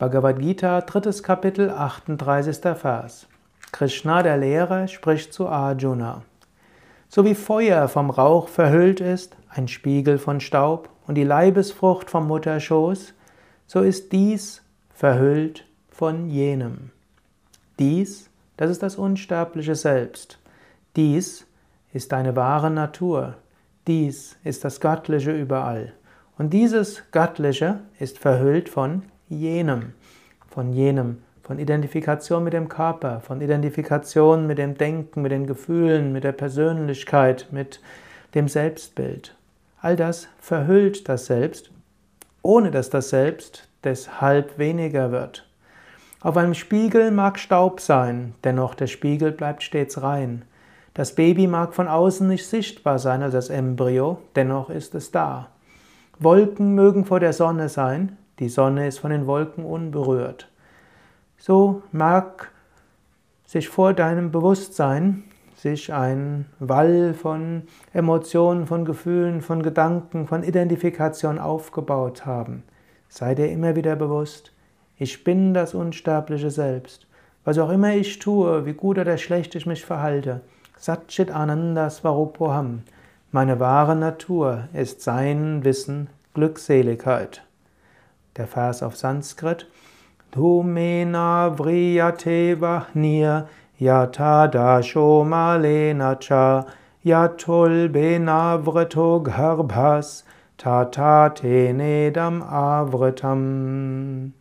Bhagavad Gita, drittes Kapitel, 38. Vers. Krishna, der Lehrer, spricht zu Arjuna. So wie Feuer vom Rauch verhüllt ist, ein Spiegel von Staub und die Leibesfrucht vom Mutterschoß, so ist dies verhüllt von jenem. Dies, das ist das unsterbliche Selbst. Dies ist deine wahre Natur. Dies ist das Göttliche überall. Und dieses Göttliche ist verhüllt von jenem, von jenem, von Identifikation mit dem Körper, von Identifikation mit dem Denken, mit den Gefühlen, mit der Persönlichkeit, mit dem Selbstbild. All das verhüllt das Selbst, ohne dass das Selbst deshalb weniger wird. Auf einem Spiegel mag Staub sein, dennoch der Spiegel bleibt stets rein. Das Baby mag von außen nicht sichtbar sein als das Embryo, dennoch ist es da. Wolken mögen vor der Sonne sein, die Sonne ist von den Wolken unberührt. So mag sich vor deinem Bewusstsein sich ein Wall von Emotionen, von Gefühlen, von Gedanken, von Identifikation aufgebaut haben. Sei dir immer wieder bewusst, ich bin das unsterbliche Selbst. Was auch immer ich tue, wie gut oder schlecht ich mich verhalte, Satchit Ananda Svarupoham, meine wahre Natur ist Sein, Wissen, Glückseligkeit. Der Vers auf Sanskrit. Dhumena vriyate vahnir yata dasho malena cha yatul benavrato garbhas tata tenedam avritam.